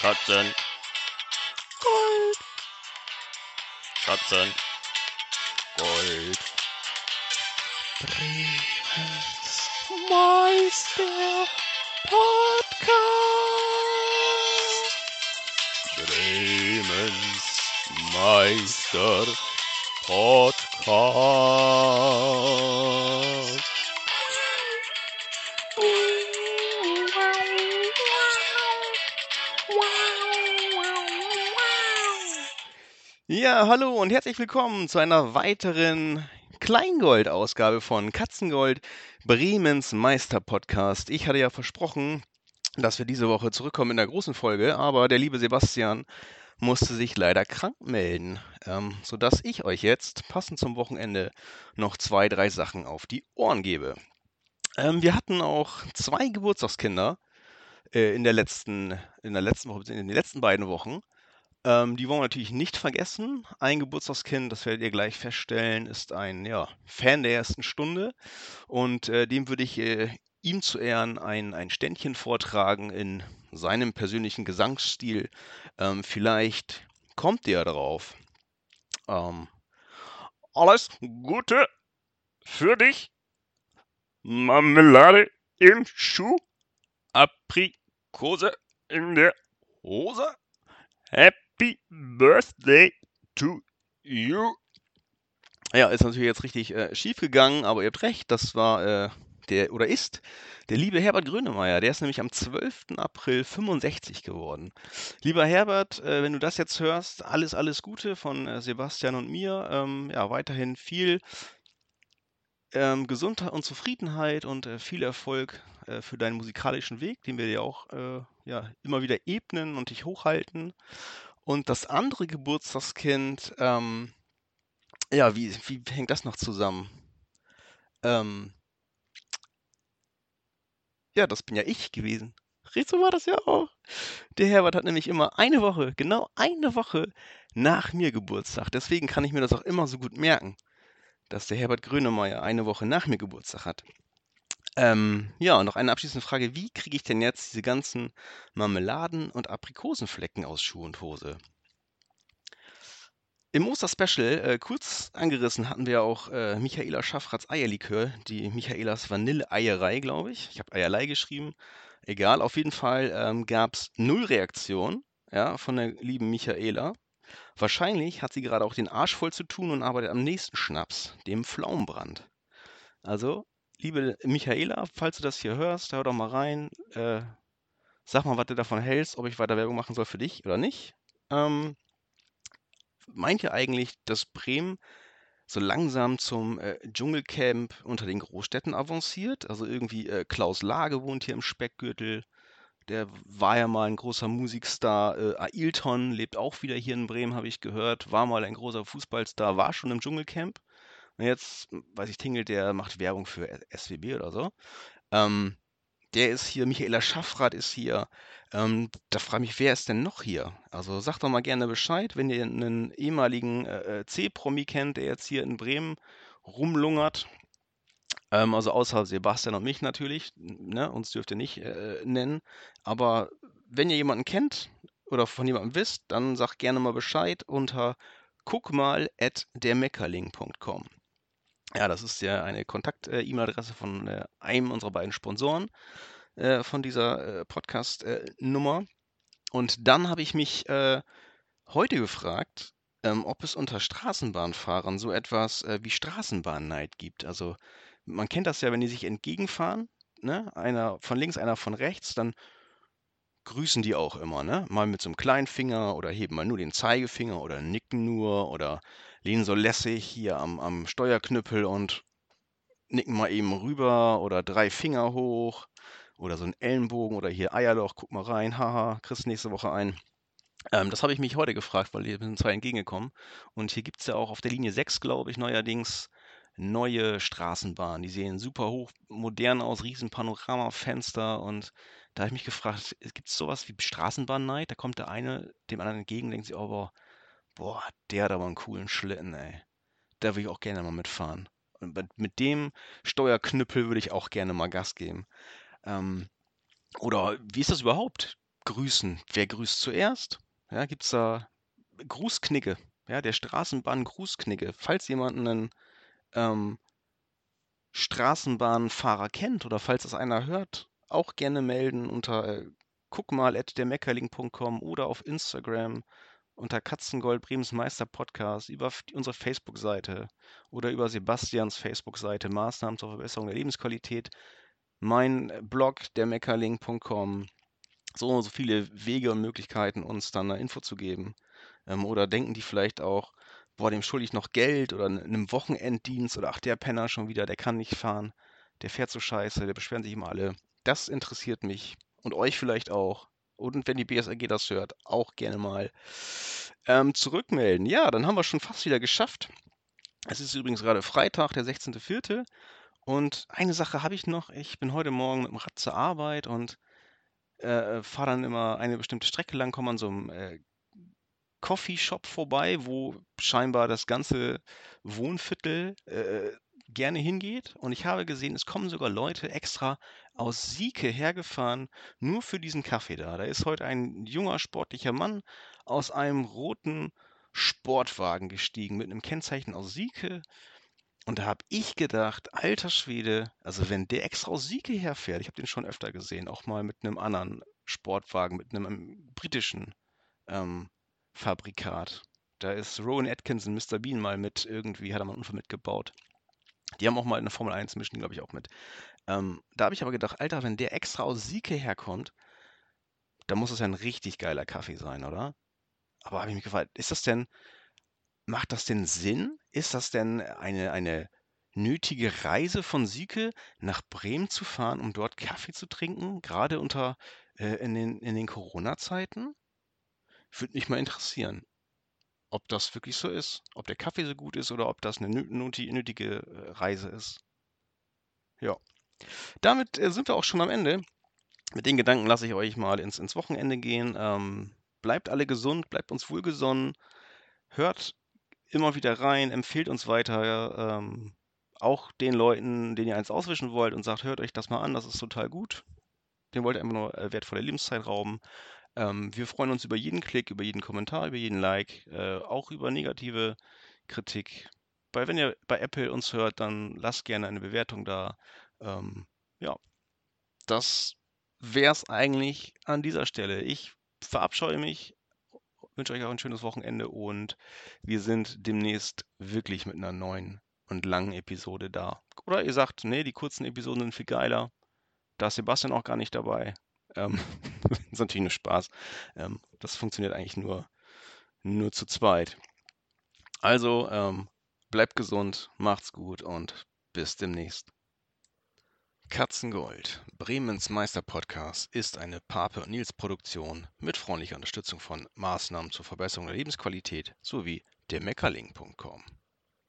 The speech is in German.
Katzen. Gold. Katzen. Gold. Bremens Meister Hallo und herzlich willkommen zu einer weiteren Kleingold-Ausgabe von Katzengold, Bremens Meister-Podcast. Ich hatte ja versprochen, dass wir diese Woche zurückkommen in der großen Folge, aber der liebe Sebastian musste sich leider krank melden, ähm, sodass ich euch jetzt, passend zum Wochenende, noch zwei, drei Sachen auf die Ohren gebe. Ähm, wir hatten auch zwei Geburtstagskinder äh, in der letzten, in der letzten Woche, in den letzten beiden Wochen. Ähm, die wollen wir natürlich nicht vergessen. Ein Geburtstagskind, das werdet ihr gleich feststellen, ist ein ja, Fan der ersten Stunde. Und äh, dem würde ich äh, ihm zu Ehren ein, ein Ständchen vortragen in seinem persönlichen Gesangsstil. Ähm, vielleicht kommt der drauf. Ähm, Alles Gute für dich. Marmelade im Schuh. Aprikose in der Hose. Happy Birthday to you. ja, ist natürlich jetzt richtig äh, schief gegangen, aber ihr habt recht, das war äh, der oder ist der liebe Herbert Grönemeyer. Der ist nämlich am 12. April 65 geworden. Lieber Herbert, äh, wenn du das jetzt hörst, alles, alles Gute von äh, Sebastian und mir. Ähm, ja, weiterhin viel ähm, Gesundheit und Zufriedenheit und äh, viel Erfolg äh, für deinen musikalischen Weg, den wir dir auch äh, ja, immer wieder ebnen und dich hochhalten. Und das andere Geburtstagskind, ähm, ja, wie, wie hängt das noch zusammen? Ähm, ja, das bin ja ich gewesen. So war das ja auch. Der Herbert hat nämlich immer eine Woche, genau eine Woche nach mir Geburtstag. Deswegen kann ich mir das auch immer so gut merken, dass der Herbert Grönemeyer eine Woche nach mir Geburtstag hat. Ähm, ja, und noch eine abschließende Frage. Wie kriege ich denn jetzt diese ganzen Marmeladen- und Aprikosenflecken aus Schuh und Hose? Im Oster-Special, äh, kurz angerissen, hatten wir auch äh, Michaela Schaffrats Eierlikör, die Michaelas Vanille-Eierei, glaube ich. Ich habe Eierlei geschrieben. Egal, auf jeden Fall ähm, gab es null Reaktion ja, von der lieben Michaela. Wahrscheinlich hat sie gerade auch den Arsch voll zu tun und arbeitet am nächsten Schnaps, dem Pflaumenbrand. Also, liebe Michaela, falls du das hier hörst, hör doch mal rein. Äh, sag mal, was du davon hältst, ob ich weiter Werbung machen soll für dich oder nicht. Ähm, meint ihr eigentlich, dass Bremen so langsam zum äh, Dschungelcamp unter den Großstädten avanciert? Also irgendwie äh, Klaus Lage wohnt hier im Speckgürtel. Der war ja mal ein großer Musikstar. Äh, Ailton lebt auch wieder hier in Bremen, habe ich gehört. War mal ein großer Fußballstar, war schon im Dschungelcamp. Und jetzt, weiß ich, tingelt der, macht Werbung für SWB oder so. Ähm, der ist hier, Michaela Schaffrath ist hier. Ähm, da frage ich mich, wer ist denn noch hier? Also sagt doch mal gerne Bescheid, wenn ihr einen ehemaligen äh, äh, C-Promi kennt, der jetzt hier in Bremen rumlungert. Ähm, also außer Sebastian und mich natürlich. Ne? Uns dürft ihr nicht äh, nennen. Aber wenn ihr jemanden kennt oder von jemandem wisst, dann sagt gerne mal Bescheid unter guckmal.dermeckerling.com. Ja, das ist ja eine Kontakt-E-Mail-Adresse von äh, einem unserer beiden Sponsoren äh, von dieser äh, Podcast-Nummer. Und dann habe ich mich heute gefragt, ähm, ob es unter Straßenbahnfahrern so etwas wie Straßenbahnneid gibt. Also man kennt das ja, wenn die sich entgegenfahren, ne? einer von links, einer von rechts, dann grüßen die auch immer, ne? Mal mit so einem kleinen Finger oder heben mal nur den Zeigefinger oder nicken nur oder lehnen so lässig hier am, am Steuerknüppel und nicken mal eben rüber oder drei Finger hoch oder so ein Ellenbogen oder hier Eierloch, guck mal rein, haha, kriegst nächste Woche ein. Ähm, das habe ich mich heute gefragt, weil hier sind zwei entgegengekommen. Und hier gibt es ja auch auf der Linie 6, glaube ich, neuerdings neue Straßenbahnen. Die sehen super hoch, modern aus, riesen Panoramafenster. Und da habe ich mich gefragt, gibt es sowas wie Straßenbahnneid? Da kommt der eine dem anderen entgegen, denkt sich, oh, boah, boah, der hat aber einen coolen Schlitten, ey. Da würde ich auch gerne mal mitfahren. Und mit dem Steuerknüppel würde ich auch gerne mal Gas geben. Ähm, oder wie ist das überhaupt? grüßen. Wer grüßt zuerst? Ja, gibt es da Grußknigge, ja, der Straßenbahn-Grußknigge. Falls jemand einen ähm, Straßenbahnfahrer kennt oder falls es einer hört, auch gerne melden unter äh, guckmal.dermeckerling.com oder auf Instagram unter Katzengold Bremens Meister Podcast, über unsere Facebook-Seite oder über Sebastians Facebook-Seite Maßnahmen zur Verbesserung der Lebensqualität, mein Blog dermeckerling.com. So, so viele Wege und Möglichkeiten, uns dann eine Info zu geben. Ähm, oder denken die vielleicht auch, boah, dem schulde ich noch Geld oder einem Wochenenddienst oder ach, der Penner schon wieder, der kann nicht fahren, der fährt so scheiße, der beschweren sich immer alle. Das interessiert mich und euch vielleicht auch. Und wenn die BSAG das hört, auch gerne mal ähm, zurückmelden. Ja, dann haben wir schon fast wieder geschafft. Es ist übrigens gerade Freitag, der 16.04. Und eine Sache habe ich noch. Ich bin heute Morgen mit dem Rad zur Arbeit und äh, fahre dann immer eine bestimmte Strecke lang, komme an so einem äh, Coffeeshop vorbei, wo scheinbar das ganze Wohnviertel äh, gerne hingeht. Und ich habe gesehen, es kommen sogar Leute extra aus Sieke hergefahren, nur für diesen Kaffee da. Da ist heute ein junger, sportlicher Mann aus einem roten Sportwagen gestiegen mit einem Kennzeichen aus Sieke. Und da habe ich gedacht, alter Schwede, also wenn der extra aus Sieke herfährt, ich habe den schon öfter gesehen, auch mal mit einem anderen Sportwagen, mit einem, einem britischen ähm, Fabrikat. Da ist Rowan Atkinson, Mr. Bean, mal mit irgendwie, hat er mal einen Unfall mitgebaut. Die haben auch mal in der Formel 1 mischen, glaube ich, auch mit. Ähm, da habe ich aber gedacht, Alter, wenn der extra aus Sieke herkommt, dann muss es ja ein richtig geiler Kaffee sein, oder? Aber habe ich mich gefragt, ist das denn, macht das denn Sinn? Ist das denn eine, eine nötige Reise von Sieke nach Bremen zu fahren, um dort Kaffee zu trinken, gerade unter äh, in den, in den Corona-Zeiten? Würde mich mal interessieren, ob das wirklich so ist, ob der Kaffee so gut ist oder ob das eine nötige äh, Reise ist. Ja. Damit äh, sind wir auch schon am Ende. Mit den Gedanken lasse ich euch mal ins, ins Wochenende gehen. Ähm, bleibt alle gesund, bleibt uns wohlgesonnen, hört immer wieder rein, empfehlt uns weiter. Ähm, auch den Leuten, denen ihr eins auswischen wollt und sagt, hört euch das mal an, das ist total gut. Den wollt ihr einfach nur äh, wertvolle Lebenszeit rauben. Ähm, wir freuen uns über jeden Klick, über jeden Kommentar, über jeden Like, äh, auch über negative Kritik. Weil wenn ihr bei Apple uns hört, dann lasst gerne eine Bewertung da. Ähm, ja, das wäre es eigentlich an dieser Stelle. Ich verabscheue mich, wünsche euch auch ein schönes Wochenende und wir sind demnächst wirklich mit einer neuen und langen Episode da. Oder ihr sagt, nee, die kurzen Episoden sind viel geiler. Da ist Sebastian auch gar nicht dabei. Ähm, das ist natürlich nur Spaß. Ähm, das funktioniert eigentlich nur, nur zu zweit. Also ähm, bleibt gesund, macht's gut und bis demnächst. Katzengold, Bremens Meister-Podcast, ist eine Pape und Nils Produktion mit freundlicher Unterstützung von Maßnahmen zur Verbesserung der Lebensqualität sowie der Meckerling.com.